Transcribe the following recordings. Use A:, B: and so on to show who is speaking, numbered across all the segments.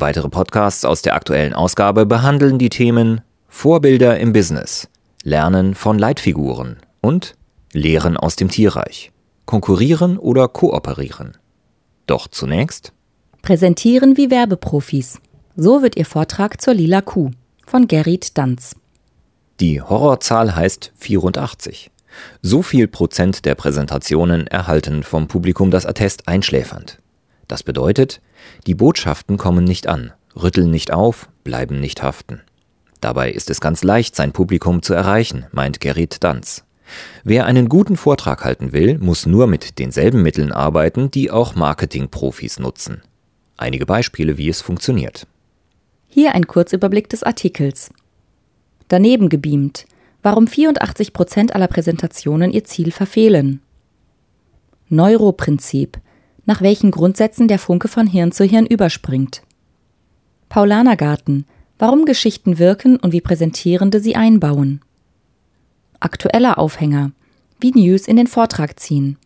A: Weitere Podcasts aus der aktuellen Ausgabe behandeln die Themen Vorbilder im Business, Lernen von Leitfiguren und Lehren aus dem Tierreich, Konkurrieren oder Kooperieren. Doch zunächst
B: Präsentieren wie Werbeprofis. So wird Ihr Vortrag zur lila Kuh von Gerrit Danz.
A: Die Horrorzahl heißt 84. So viel Prozent der Präsentationen erhalten vom Publikum das Attest einschläfernd. Das bedeutet, die Botschaften kommen nicht an, rütteln nicht auf, bleiben nicht haften. Dabei ist es ganz leicht, sein Publikum zu erreichen, meint Gerrit Danz. Wer einen guten Vortrag halten will, muss nur mit denselben Mitteln arbeiten, die auch Marketingprofis nutzen. Einige Beispiele, wie es funktioniert.
B: Hier ein Kurzüberblick des Artikels. Daneben gebeamt, warum 84 Prozent aller Präsentationen ihr Ziel verfehlen. Neuroprinzip, nach welchen Grundsätzen der Funke von Hirn zu Hirn überspringt. Paulanergarten, warum Geschichten wirken und wie Präsentierende sie einbauen. Aktueller Aufhänger, wie News in den Vortrag ziehen.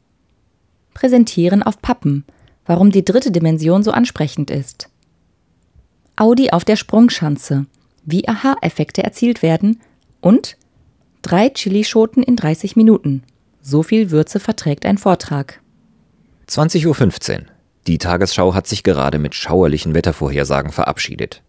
B: Präsentieren auf Pappen, warum die dritte Dimension so ansprechend ist. Audi auf der Sprungschanze, wie Aha-Effekte erzielt werden und drei Chilischoten in 30 Minuten. So viel Würze verträgt ein Vortrag.
A: 20.15 Uhr. Die Tagesschau hat sich gerade mit schauerlichen Wettervorhersagen verabschiedet.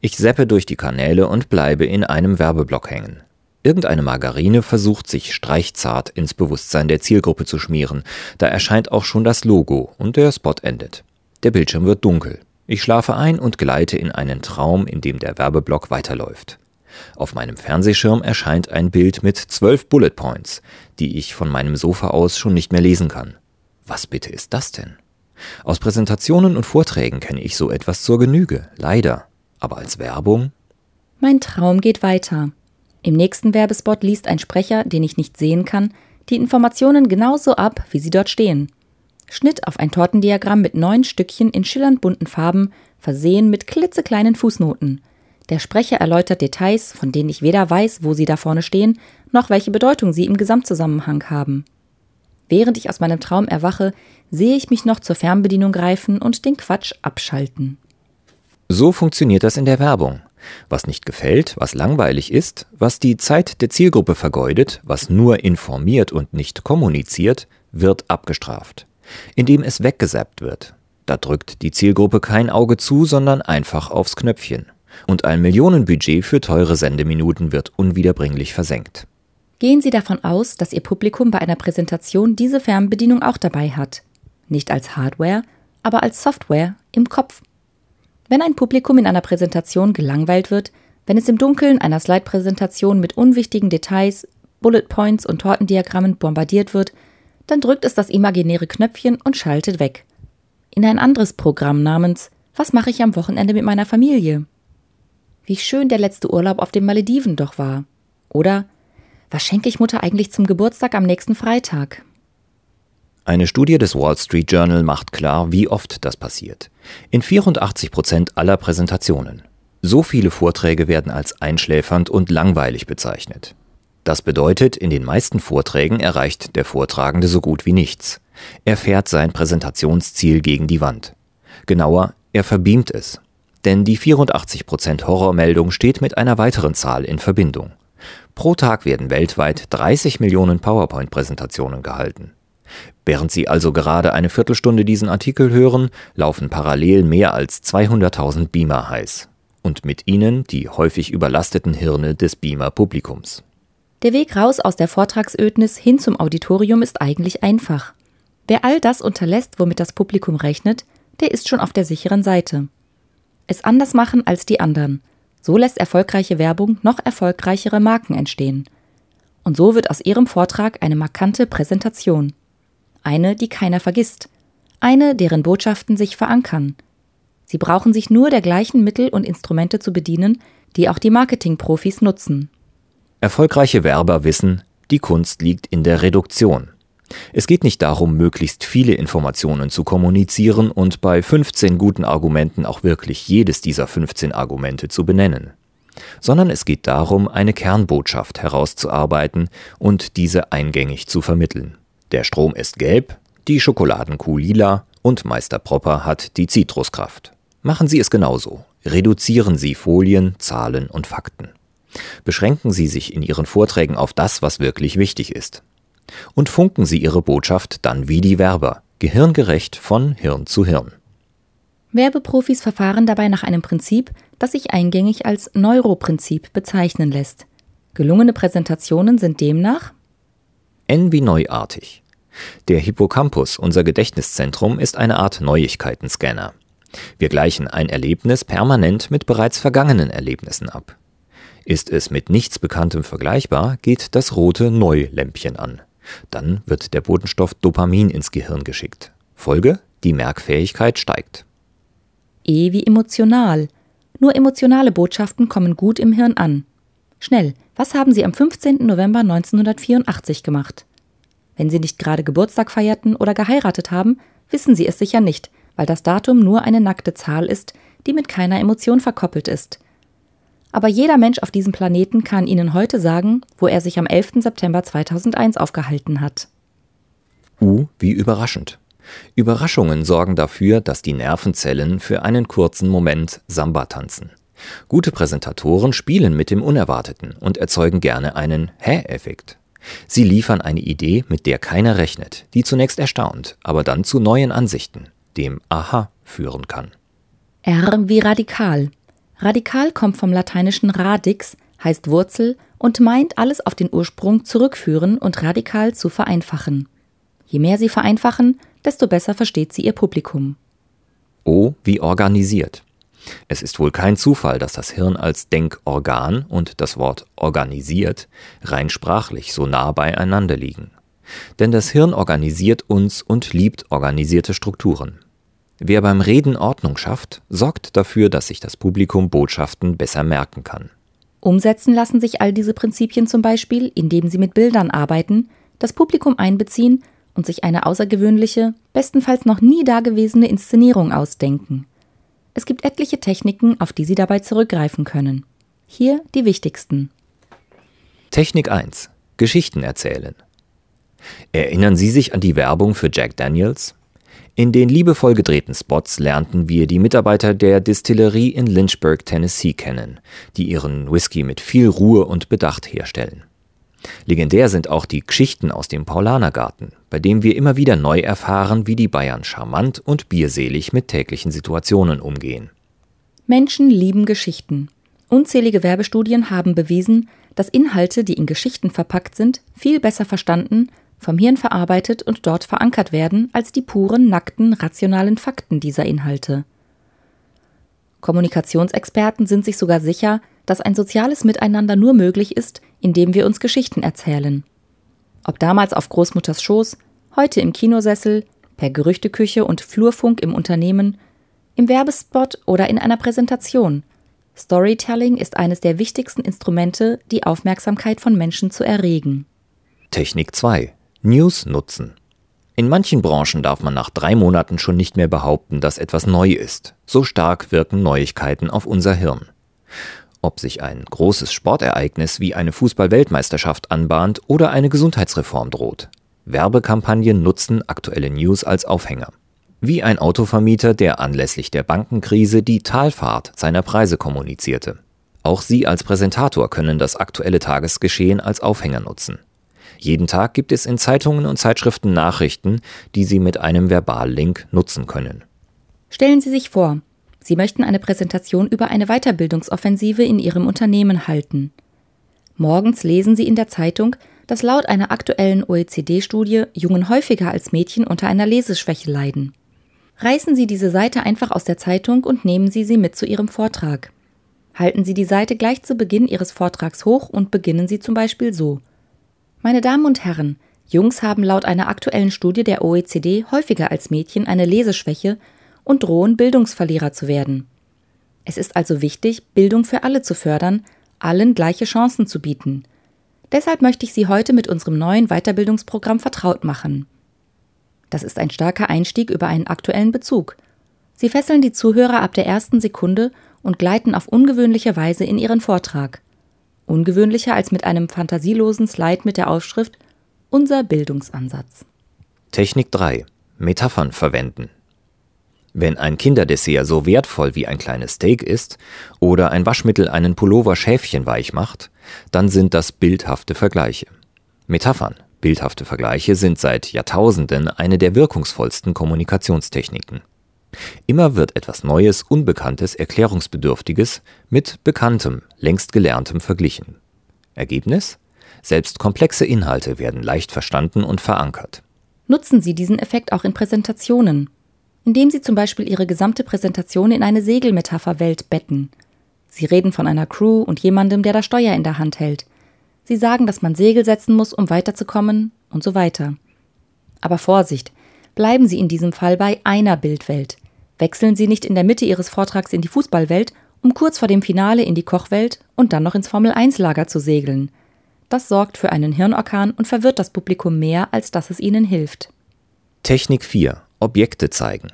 A: Ich seppe durch die Kanäle und bleibe in einem Werbeblock hängen. Irgendeine Margarine versucht sich streichzart ins Bewusstsein der Zielgruppe zu schmieren. Da erscheint auch schon das Logo und der Spot endet. Der Bildschirm wird dunkel. Ich schlafe ein und gleite in einen Traum, in dem der Werbeblock weiterläuft. Auf meinem Fernsehschirm erscheint ein Bild mit zwölf Bullet Points, die ich von meinem Sofa aus schon nicht mehr lesen kann. Was bitte ist das denn? Aus Präsentationen und Vorträgen kenne ich so etwas zur Genüge, leider. Aber als Werbung?
B: Mein Traum geht weiter. Im nächsten Werbespot liest ein Sprecher, den ich nicht sehen kann, die Informationen genauso ab, wie sie dort stehen. Schnitt auf ein Tortendiagramm mit neun Stückchen in schillernd bunten Farben, versehen mit klitzekleinen Fußnoten. Der Sprecher erläutert Details, von denen ich weder weiß, wo sie da vorne stehen, noch welche Bedeutung sie im Gesamtzusammenhang haben. Während ich aus meinem Traum erwache, sehe ich mich noch zur Fernbedienung greifen und den Quatsch abschalten.
A: So funktioniert das in der Werbung. Was nicht gefällt, was langweilig ist, was die Zeit der Zielgruppe vergeudet, was nur informiert und nicht kommuniziert, wird abgestraft. Indem es weggesappt wird. Da drückt die Zielgruppe kein Auge zu, sondern einfach aufs Knöpfchen. Und ein Millionenbudget für teure Sendeminuten wird unwiederbringlich versenkt.
B: Gehen Sie davon aus, dass Ihr Publikum bei einer Präsentation diese Fernbedienung auch dabei hat. Nicht als Hardware, aber als Software im Kopf. Wenn ein Publikum in einer Präsentation gelangweilt wird, wenn es im Dunkeln einer Slide-Präsentation mit unwichtigen Details, Bullet Points und Tortendiagrammen bombardiert wird, dann drückt es das imaginäre Knöpfchen und schaltet weg. In ein anderes Programm namens Was mache ich am Wochenende mit meiner Familie? Wie schön der letzte Urlaub auf den Malediven doch war. Oder was schenke ich Mutter eigentlich zum Geburtstag am nächsten Freitag?
A: Eine Studie des Wall Street Journal macht klar, wie oft das passiert. In 84 Prozent aller Präsentationen. So viele Vorträge werden als einschläfernd und langweilig bezeichnet. Das bedeutet, in den meisten Vorträgen erreicht der Vortragende so gut wie nichts. Er fährt sein Präsentationsziel gegen die Wand. Genauer, er verbeamt es. Denn die 84% Horrormeldung steht mit einer weiteren Zahl in Verbindung. Pro Tag werden weltweit 30 Millionen PowerPoint-Präsentationen gehalten. Während Sie also gerade eine Viertelstunde diesen Artikel hören, laufen parallel mehr als 200.000 Beamer heiß. Und mit ihnen die häufig überlasteten Hirne des Beamer-Publikums.
B: Der Weg raus aus der Vortragsödnis hin zum Auditorium ist eigentlich einfach. Wer all das unterlässt, womit das Publikum rechnet, der ist schon auf der sicheren Seite. Es anders machen als die anderen – so lässt erfolgreiche Werbung noch erfolgreichere Marken entstehen. Und so wird aus ihrem Vortrag eine markante Präsentation. Eine, die keiner vergisst. Eine, deren Botschaften sich verankern. Sie brauchen sich nur der gleichen Mittel und Instrumente zu bedienen, die auch die Marketingprofis nutzen.
A: Erfolgreiche Werber wissen, die Kunst liegt in der Reduktion. Es geht nicht darum, möglichst viele Informationen zu kommunizieren und bei 15 guten Argumenten auch wirklich jedes dieser 15 Argumente zu benennen, sondern es geht darum, eine Kernbotschaft herauszuarbeiten und diese eingängig zu vermitteln. Der Strom ist gelb, die Schokoladenkuh lila und Meister Propper hat die Zitruskraft. Machen Sie es genauso. Reduzieren Sie Folien, Zahlen und Fakten. Beschränken Sie sich in Ihren Vorträgen auf das, was wirklich wichtig ist und funken Sie Ihre Botschaft dann wie die Werber, gehirngerecht von Hirn zu Hirn.
B: Werbeprofis verfahren dabei nach einem Prinzip, das sich eingängig als Neuroprinzip bezeichnen lässt. Gelungene Präsentationen sind demnach
A: N wie neuartig. Der Hippocampus, unser Gedächtniszentrum, ist eine Art Neuigkeitenscanner. Wir gleichen ein Erlebnis permanent mit bereits vergangenen Erlebnissen ab. Ist es mit nichts Bekanntem vergleichbar, geht das rote Neu-Lämpchen an. Dann wird der Botenstoff Dopamin ins Gehirn geschickt. Folge: die Merkfähigkeit steigt.
B: E wie emotional. Nur emotionale Botschaften kommen gut im Hirn an. Schnell, was haben Sie am 15. November 1984 gemacht? Wenn Sie nicht gerade Geburtstag feierten oder geheiratet haben, wissen Sie es sicher nicht, weil das Datum nur eine nackte Zahl ist, die mit keiner Emotion verkoppelt ist. Aber jeder Mensch auf diesem Planeten kann Ihnen heute sagen, wo er sich am 11. September 2001 aufgehalten hat.
A: U wie überraschend. Überraschungen sorgen dafür, dass die Nervenzellen für einen kurzen Moment Samba tanzen. Gute Präsentatoren spielen mit dem Unerwarteten und erzeugen gerne einen Hä-Effekt. Sie liefern eine Idee, mit der keiner rechnet, die zunächst erstaunt, aber dann zu neuen Ansichten, dem Aha führen kann.
B: R wie radikal. Radikal kommt vom lateinischen radix, heißt Wurzel und meint alles auf den Ursprung zurückführen und radikal zu vereinfachen. Je mehr sie vereinfachen, desto besser versteht sie ihr Publikum.
A: O wie organisiert. Es ist wohl kein Zufall, dass das Hirn als Denkorgan und das Wort organisiert rein sprachlich so nah beieinander liegen. Denn das Hirn organisiert uns und liebt organisierte Strukturen. Wer beim Reden Ordnung schafft, sorgt dafür, dass sich das Publikum Botschaften besser merken kann.
B: Umsetzen lassen sich all diese Prinzipien zum Beispiel, indem sie mit Bildern arbeiten, das Publikum einbeziehen und sich eine außergewöhnliche, bestenfalls noch nie dagewesene Inszenierung ausdenken. Es gibt etliche Techniken, auf die Sie dabei zurückgreifen können. Hier die wichtigsten.
A: Technik 1. Geschichten erzählen. Erinnern Sie sich an die Werbung für Jack Daniels? In den liebevoll gedrehten Spots lernten wir die Mitarbeiter der Distillerie in Lynchburg, Tennessee kennen, die ihren Whisky mit viel Ruhe und Bedacht herstellen. Legendär sind auch die Geschichten aus dem Paulanergarten, bei dem wir immer wieder neu erfahren, wie die Bayern charmant und bierselig mit täglichen Situationen umgehen.
B: Menschen lieben Geschichten. Unzählige Werbestudien haben bewiesen, dass Inhalte, die in Geschichten verpackt sind, viel besser verstanden vom Hirn verarbeitet und dort verankert werden als die puren, nackten, rationalen Fakten dieser Inhalte. Kommunikationsexperten sind sich sogar sicher, dass ein soziales Miteinander nur möglich ist, indem wir uns Geschichten erzählen. Ob damals auf Großmutters Schoß, heute im Kinosessel, per Gerüchteküche und Flurfunk im Unternehmen, im Werbespot oder in einer Präsentation. Storytelling ist eines der wichtigsten Instrumente, die Aufmerksamkeit von Menschen zu erregen.
A: Technik 2 News nutzen. In manchen Branchen darf man nach drei Monaten schon nicht mehr behaupten, dass etwas neu ist. So stark wirken Neuigkeiten auf unser Hirn. Ob sich ein großes Sportereignis wie eine Fußball-Weltmeisterschaft anbahnt oder eine Gesundheitsreform droht. Werbekampagnen nutzen aktuelle News als Aufhänger. Wie ein Autovermieter, der anlässlich der Bankenkrise die Talfahrt seiner Preise kommunizierte. Auch Sie als Präsentator können das aktuelle Tagesgeschehen als Aufhänger nutzen. Jeden Tag gibt es in Zeitungen und Zeitschriften Nachrichten, die Sie mit einem Verballink nutzen können.
B: Stellen Sie sich vor, Sie möchten eine Präsentation über eine Weiterbildungsoffensive in Ihrem Unternehmen halten. Morgens lesen Sie in der Zeitung, dass laut einer aktuellen OECD-Studie Jungen häufiger als Mädchen unter einer Leseschwäche leiden. Reißen Sie diese Seite einfach aus der Zeitung und nehmen Sie sie mit zu Ihrem Vortrag. Halten Sie die Seite gleich zu Beginn Ihres Vortrags hoch und beginnen Sie zum Beispiel so. Meine Damen und Herren, Jungs haben laut einer aktuellen Studie der OECD häufiger als Mädchen eine Leseschwäche und drohen Bildungsverlierer zu werden. Es ist also wichtig, Bildung für alle zu fördern, allen gleiche Chancen zu bieten. Deshalb möchte ich Sie heute mit unserem neuen Weiterbildungsprogramm vertraut machen. Das ist ein starker Einstieg über einen aktuellen Bezug. Sie fesseln die Zuhörer ab der ersten Sekunde und gleiten auf ungewöhnliche Weise in ihren Vortrag. Ungewöhnlicher als mit einem fantasielosen Slide mit der Aufschrift Unser Bildungsansatz.
A: Technik 3. Metaphern verwenden. Wenn ein Kinderdessert so wertvoll wie ein kleines Steak ist oder ein Waschmittel einen Pullover schäfchenweich macht, dann sind das bildhafte Vergleiche. Metaphern, bildhafte Vergleiche sind seit Jahrtausenden eine der wirkungsvollsten Kommunikationstechniken. Immer wird etwas Neues, Unbekanntes, Erklärungsbedürftiges mit Bekanntem, längst Gelerntem verglichen. Ergebnis? Selbst komplexe Inhalte werden leicht verstanden und verankert.
B: Nutzen Sie diesen Effekt auch in Präsentationen, indem Sie zum Beispiel Ihre gesamte Präsentation in eine Segelmetapherwelt betten. Sie reden von einer Crew und jemandem, der das Steuer in der Hand hält. Sie sagen, dass man Segel setzen muss, um weiterzukommen und so weiter. Aber Vorsicht, bleiben Sie in diesem Fall bei einer Bildwelt. Wechseln Sie nicht in der Mitte Ihres Vortrags in die Fußballwelt, um kurz vor dem Finale in die Kochwelt und dann noch ins Formel-1-Lager zu segeln. Das sorgt für einen Hirnorkan und verwirrt das Publikum mehr, als dass es ihnen hilft.
A: Technik 4. Objekte zeigen.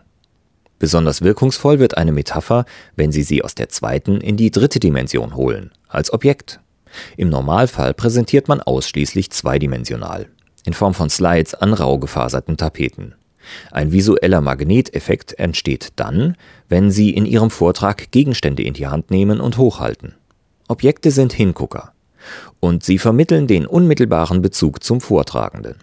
A: Besonders wirkungsvoll wird eine Metapher, wenn Sie sie aus der zweiten in die dritte Dimension holen, als Objekt. Im Normalfall präsentiert man ausschließlich zweidimensional, in Form von Slides an rau gefaserten Tapeten. Ein visueller Magneteffekt entsteht dann, wenn Sie in Ihrem Vortrag Gegenstände in die Hand nehmen und hochhalten. Objekte sind Hingucker. Und sie vermitteln den unmittelbaren Bezug zum Vortragenden.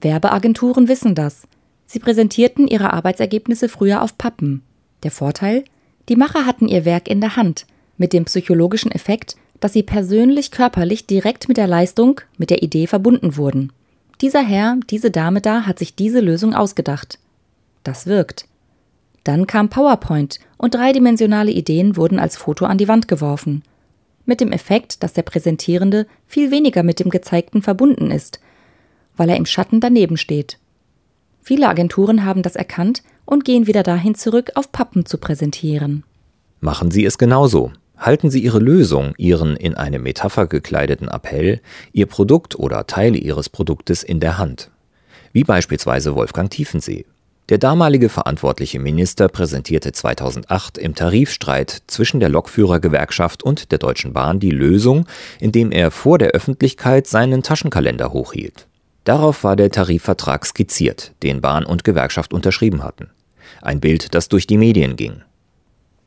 B: Werbeagenturen wissen das. Sie präsentierten ihre Arbeitsergebnisse früher auf Pappen. Der Vorteil? Die Macher hatten ihr Werk in der Hand, mit dem psychologischen Effekt, dass sie persönlich körperlich direkt mit der Leistung, mit der Idee verbunden wurden. Dieser Herr, diese Dame da hat sich diese Lösung ausgedacht. Das wirkt. Dann kam PowerPoint und dreidimensionale Ideen wurden als Foto an die Wand geworfen. Mit dem Effekt, dass der Präsentierende viel weniger mit dem Gezeigten verbunden ist, weil er im Schatten daneben steht. Viele Agenturen haben das erkannt und gehen wieder dahin zurück, auf Pappen zu präsentieren.
A: Machen Sie es genauso. Halten Sie Ihre Lösung, Ihren in eine Metapher gekleideten Appell, Ihr Produkt oder Teile Ihres Produktes in der Hand. Wie beispielsweise Wolfgang Tiefensee. Der damalige verantwortliche Minister präsentierte 2008 im Tarifstreit zwischen der Lokführergewerkschaft und der Deutschen Bahn die Lösung, indem er vor der Öffentlichkeit seinen Taschenkalender hochhielt. Darauf war der Tarifvertrag skizziert, den Bahn und Gewerkschaft unterschrieben hatten. Ein Bild, das durch die Medien ging.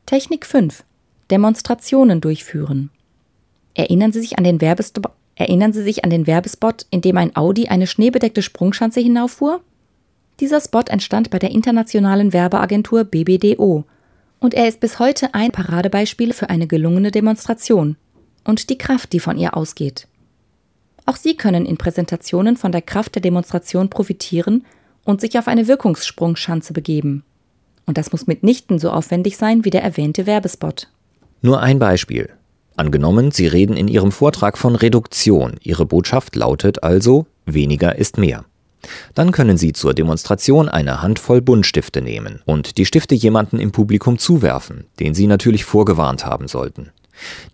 B: Technik 5 Demonstrationen durchführen. Erinnern Sie sich an den Werbespot, erinnern Sie sich an den Werbespot, in dem ein Audi eine schneebedeckte Sprungschanze hinauffuhr? Dieser Spot entstand bei der internationalen Werbeagentur BBDO und er ist bis heute ein Paradebeispiel für eine gelungene Demonstration und die Kraft, die von ihr ausgeht. Auch Sie können in Präsentationen von der Kraft der Demonstration profitieren und sich auf eine Wirkungssprungschanze begeben. Und das muss mitnichten so aufwendig sein wie der erwähnte Werbespot.
A: Nur ein Beispiel. Angenommen, Sie reden in Ihrem Vortrag von Reduktion. Ihre Botschaft lautet also, weniger ist mehr. Dann können Sie zur Demonstration eine Handvoll Buntstifte nehmen und die Stifte jemanden im Publikum zuwerfen, den Sie natürlich vorgewarnt haben sollten.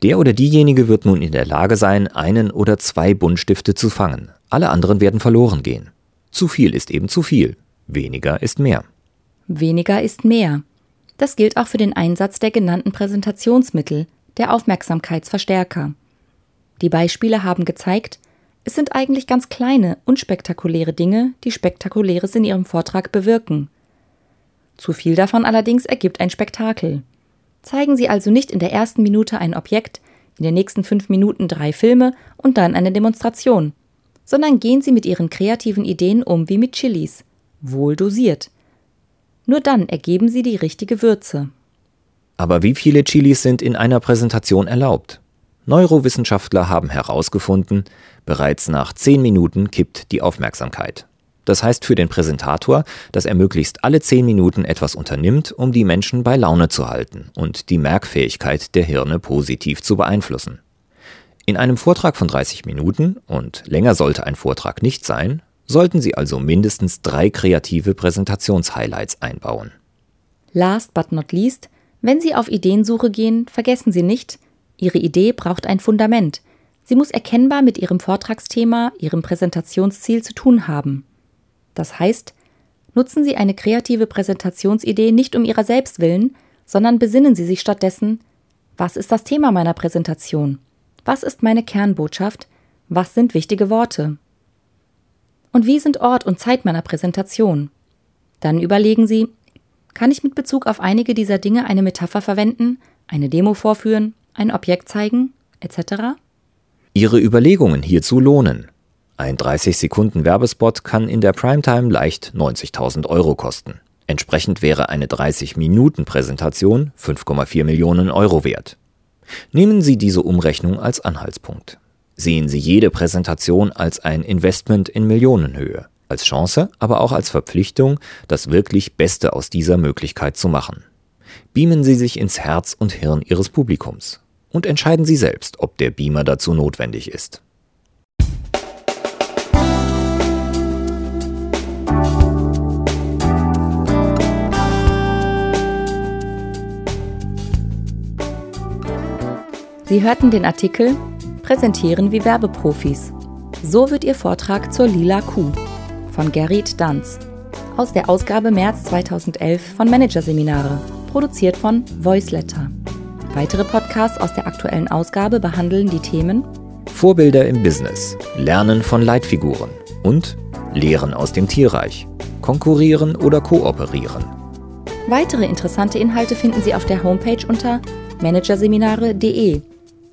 A: Der oder diejenige wird nun in der Lage sein, einen oder zwei Buntstifte zu fangen. Alle anderen werden verloren gehen. Zu viel ist eben zu viel. Weniger ist mehr.
B: Weniger ist mehr. Das gilt auch für den Einsatz der genannten Präsentationsmittel, der Aufmerksamkeitsverstärker. Die Beispiele haben gezeigt, es sind eigentlich ganz kleine, unspektakuläre Dinge, die Spektakuläres in ihrem Vortrag bewirken. Zu viel davon allerdings ergibt ein Spektakel. Zeigen Sie also nicht in der ersten Minute ein Objekt, in den nächsten fünf Minuten drei Filme und dann eine Demonstration, sondern gehen Sie mit Ihren kreativen Ideen um wie mit Chilis, wohl dosiert. Nur dann ergeben sie die richtige Würze.
A: Aber wie viele Chilis sind in einer Präsentation erlaubt? Neurowissenschaftler haben herausgefunden, bereits nach zehn Minuten kippt die Aufmerksamkeit. Das heißt für den Präsentator, dass er möglichst alle zehn Minuten etwas unternimmt, um die Menschen bei Laune zu halten und die Merkfähigkeit der Hirne positiv zu beeinflussen. In einem Vortrag von 30 Minuten, und länger sollte ein Vortrag nicht sein, sollten Sie also mindestens drei kreative Präsentationshighlights einbauen.
B: Last but not least, wenn Sie auf Ideensuche gehen, vergessen Sie nicht, Ihre Idee braucht ein Fundament. Sie muss erkennbar mit Ihrem Vortragsthema, Ihrem Präsentationsziel zu tun haben. Das heißt, nutzen Sie eine kreative Präsentationsidee nicht um ihrer selbst willen, sondern besinnen Sie sich stattdessen, was ist das Thema meiner Präsentation? Was ist meine Kernbotschaft? Was sind wichtige Worte? Und wie sind Ort und Zeit meiner Präsentation? Dann überlegen Sie, kann ich mit Bezug auf einige dieser Dinge eine Metapher verwenden, eine Demo vorführen, ein Objekt zeigen, etc.?
A: Ihre Überlegungen hierzu lohnen. Ein 30 Sekunden Werbespot kann in der Primetime leicht 90.000 Euro kosten. Entsprechend wäre eine 30 Minuten Präsentation 5,4 Millionen Euro wert. Nehmen Sie diese Umrechnung als Anhaltspunkt. Sehen Sie jede Präsentation als ein Investment in Millionenhöhe, als Chance, aber auch als Verpflichtung, das wirklich Beste aus dieser Möglichkeit zu machen. Beamen Sie sich ins Herz und Hirn Ihres Publikums und entscheiden Sie selbst, ob der Beamer dazu notwendig ist.
B: Sie hörten den Artikel Präsentieren wie Werbeprofis. So wird Ihr Vortrag zur Lila Kuh von Gerrit Danz aus der Ausgabe März 2011 von Managerseminare, produziert von Voiceletter. Weitere Podcasts aus der aktuellen Ausgabe behandeln die Themen
A: Vorbilder im Business, Lernen von Leitfiguren und Lehren aus dem Tierreich, Konkurrieren oder Kooperieren.
B: Weitere interessante Inhalte finden Sie auf der Homepage unter managerseminare.de